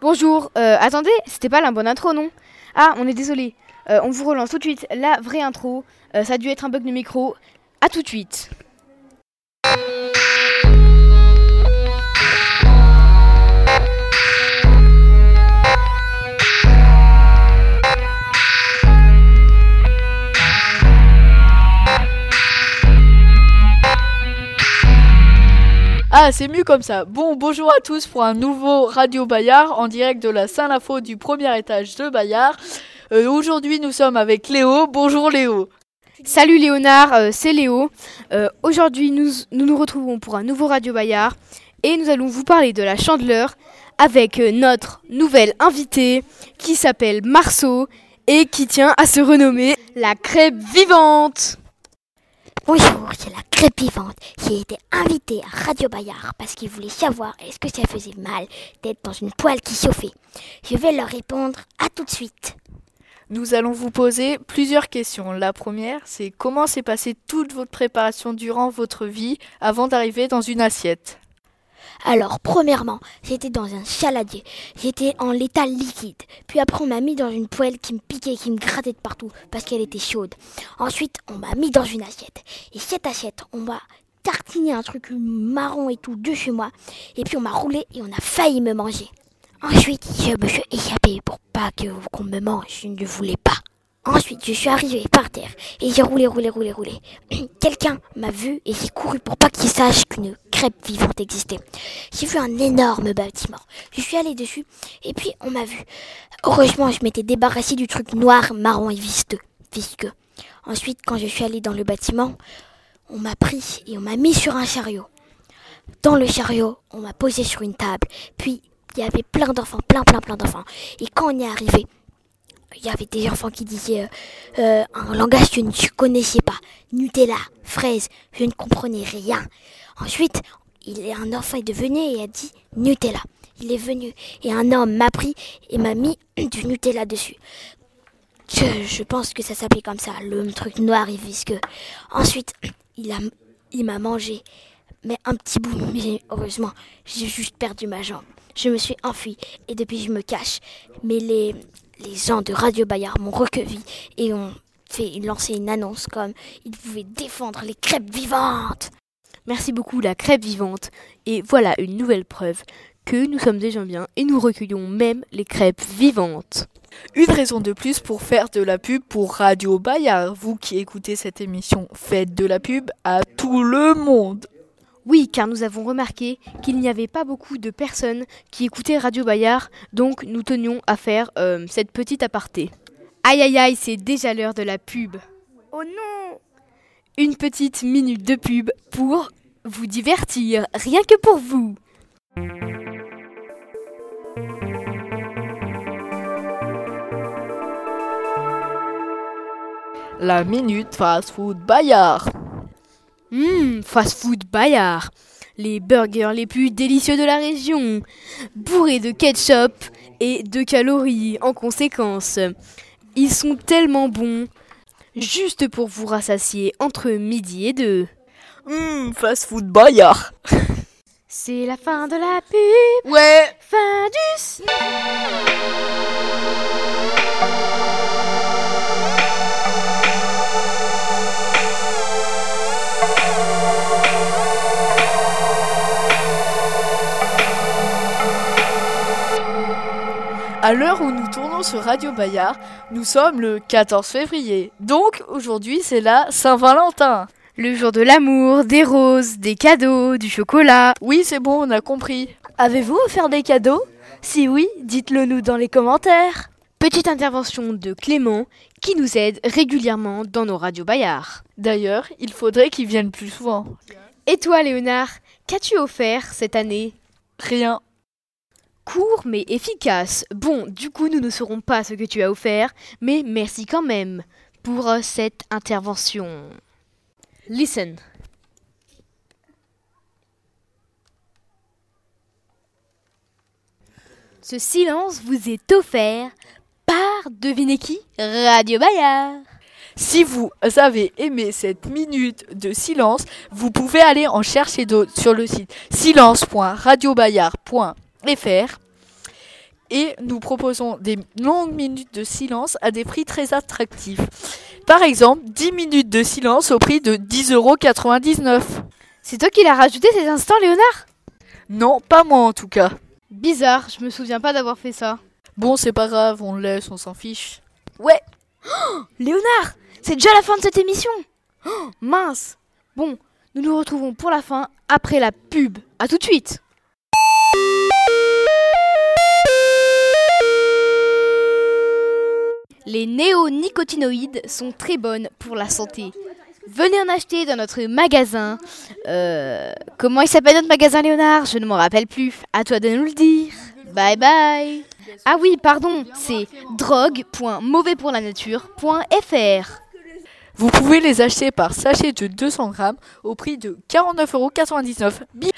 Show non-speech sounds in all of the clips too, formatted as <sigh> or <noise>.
Bonjour, euh, attendez, c'était pas la bonne intro, non Ah, on est désolé. Euh, on vous relance tout de suite la vraie intro. Euh, ça a dû être un bug de micro. À tout de suite. C'est mieux comme ça. Bon, bonjour à tous pour un nouveau Radio Bayard en direct de la Saint-Lafo du premier étage de Bayard. Euh, Aujourd'hui, nous sommes avec Léo. Bonjour Léo. Salut Léonard, euh, c'est Léo. Euh, Aujourd'hui, nous, nous nous retrouvons pour un nouveau Radio Bayard et nous allons vous parler de la chandeleur avec notre nouvelle invitée qui s'appelle Marceau et qui tient à se renommer la crêpe vivante. Bonjour, c'est la crêpe vivante qui a été invitée à Radio Bayard parce qu'ils voulaient savoir est-ce que ça faisait mal d'être dans une poêle qui chauffait. Je vais leur répondre à tout de suite. Nous allons vous poser plusieurs questions. La première, c'est comment s'est passée toute votre préparation durant votre vie avant d'arriver dans une assiette? Alors, premièrement, j'étais dans un saladier. J'étais en l'état liquide. Puis après, on m'a mis dans une poêle qui me piquait, qui me grattait de partout parce qu'elle était chaude. Ensuite, on m'a mis dans une assiette. Et cette assiette, on m'a tartiné un truc marron et tout de chez moi. Et puis on m'a roulé et on a failli me manger. Ensuite, je me suis échappé pour pas que qu'on me mange. Je ne voulais pas. Ensuite, je suis arrivé par terre et j'ai roulé, roulé, roulé, roulé. <clears throat> Quelqu'un m'a vu et j'ai couru pour pas qu'il sache qu'une crêpe vivante existait. J'ai vu un énorme bâtiment. Je suis allé dessus et puis on m'a vu. Heureusement, je m'étais débarrassé du truc noir, marron et visqueux. visqueux. Ensuite, quand je suis allé dans le bâtiment, on m'a pris et on m'a mis sur un chariot. Dans le chariot, on m'a posé sur une table. Puis, il y avait plein d'enfants, plein, plein, plein d'enfants. Et quand on est arrivé, il y avait des enfants qui disaient euh, euh, un langage que je ne connaissais pas. Nutella, fraise, je ne comprenais rien. Ensuite, il a un enfant est devenu et a dit Nutella. Il est venu et un homme m'a pris et m'a mis <clears throat> du Nutella dessus. Je, je pense que ça s'appelait comme ça, le truc noir et visqueux. Ensuite, il a, il m'a mangé, mais un petit bout. <laughs> Mais heureusement, j'ai juste perdu ma jambe. Je me suis enfui et depuis je me cache. Mais les, les gens de Radio Bayard m'ont recueilli et ont fait lancer une annonce comme ils pouvaient défendre les crêpes vivantes. Merci beaucoup la crêpe vivante. Et voilà une nouvelle preuve que nous sommes des gens bien et nous recueillons même les crêpes vivantes. Une raison de plus pour faire de la pub pour Radio Bayard. Vous qui écoutez cette émission, faites de la pub à tout le monde. Oui, car nous avons remarqué qu'il n'y avait pas beaucoup de personnes qui écoutaient Radio Bayard, donc nous tenions à faire euh, cette petite aparté. Aïe aïe aïe, c'est déjà l'heure de la pub. Oh non Une petite minute de pub pour vous divertir, rien que pour vous. La minute fast food Bayard. Hum, fast food Bayard. Les burgers les plus délicieux de la région, bourrés de ketchup et de calories en conséquence. Ils sont tellement bons, juste pour vous rassasier entre midi et deux. Hum, fast food Bayard. C'est la fin de la pub, Ouais. fin du À l'heure où nous tournons sur Radio Bayard, nous sommes le 14 février. Donc aujourd'hui c'est la Saint-Valentin. Le jour de l'amour, des roses, des cadeaux, du chocolat. Oui, c'est bon, on a compris. Avez-vous offert des cadeaux? Si oui, dites-le nous dans les commentaires. Petite intervention de Clément qui nous aide régulièrement dans nos radios Bayard. D'ailleurs, il faudrait qu'ils viennent plus souvent. Et toi, Léonard, qu'as-tu offert cette année? Rien. Court mais efficace. Bon, du coup, nous ne saurons pas ce que tu as offert, mais merci quand même pour euh, cette intervention. Listen. Ce silence vous est offert par, devinez qui? Radio Bayard. Si vous avez aimé cette minute de silence, vous pouvez aller en chercher d'autres sur le site silence.radiobayard.fr et nous proposons des longues minutes de silence à des prix très attractifs. Par exemple, 10 minutes de silence au prix de 10,99€. C'est toi qui l'as rajouté cet instant, Léonard? Non, pas moi en tout cas. Bizarre, je me souviens pas d'avoir fait ça. Bon, c'est pas grave, on le laisse, on s'en fiche. Ouais. Léonard, c'est déjà la fin de cette émission. Oh, mince Bon, nous nous retrouvons pour la fin après la pub. À tout de suite Les néonicotinoïdes sont très bonnes pour la santé. Venez en acheter dans notre magasin. Euh, comment il s'appelle notre magasin, Léonard? Je ne m'en rappelle plus. À toi de nous le dire. Bye bye. Ah oui, pardon, c'est drogue.mauvaispoursLanature.fr. Vous pouvez les acheter par sachet de 200 grammes au prix de 49,99€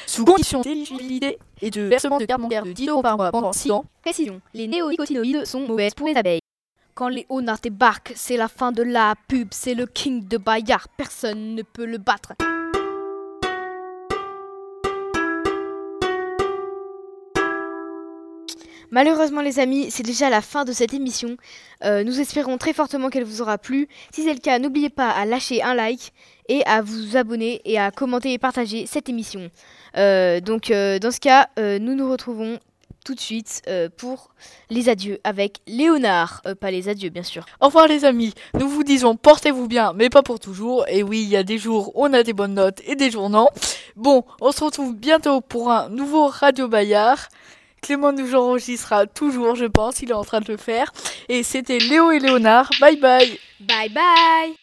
sous condition d'éligibilité et de versement de carte bancaire de 10 euros par mois pendant 6 ans. Précision, les néonicotinoïdes sont mauvaises pour les abeilles. Quand Léonard débarque, c'est la fin de la pub, c'est le king de Bayard, personne ne peut le battre. Malheureusement les amis, c'est déjà la fin de cette émission. Euh, nous espérons très fortement qu'elle vous aura plu. Si c'est le cas, n'oubliez pas à lâcher un like et à vous abonner et à commenter et partager cette émission. Euh, donc euh, dans ce cas, nous nous retrouvons tout de suite euh, pour les adieux avec Léonard. Euh, pas les adieux bien sûr. Au revoir les amis, nous vous disons portez-vous bien, mais pas pour toujours. Et oui, il y a des jours où on a des bonnes notes et des jours non. Bon, on se retrouve bientôt pour un nouveau Radio Bayard. Clément nous enregistrera toujours, je pense, il est en train de le faire. Et c'était Léo et Léonard. Bye bye Bye bye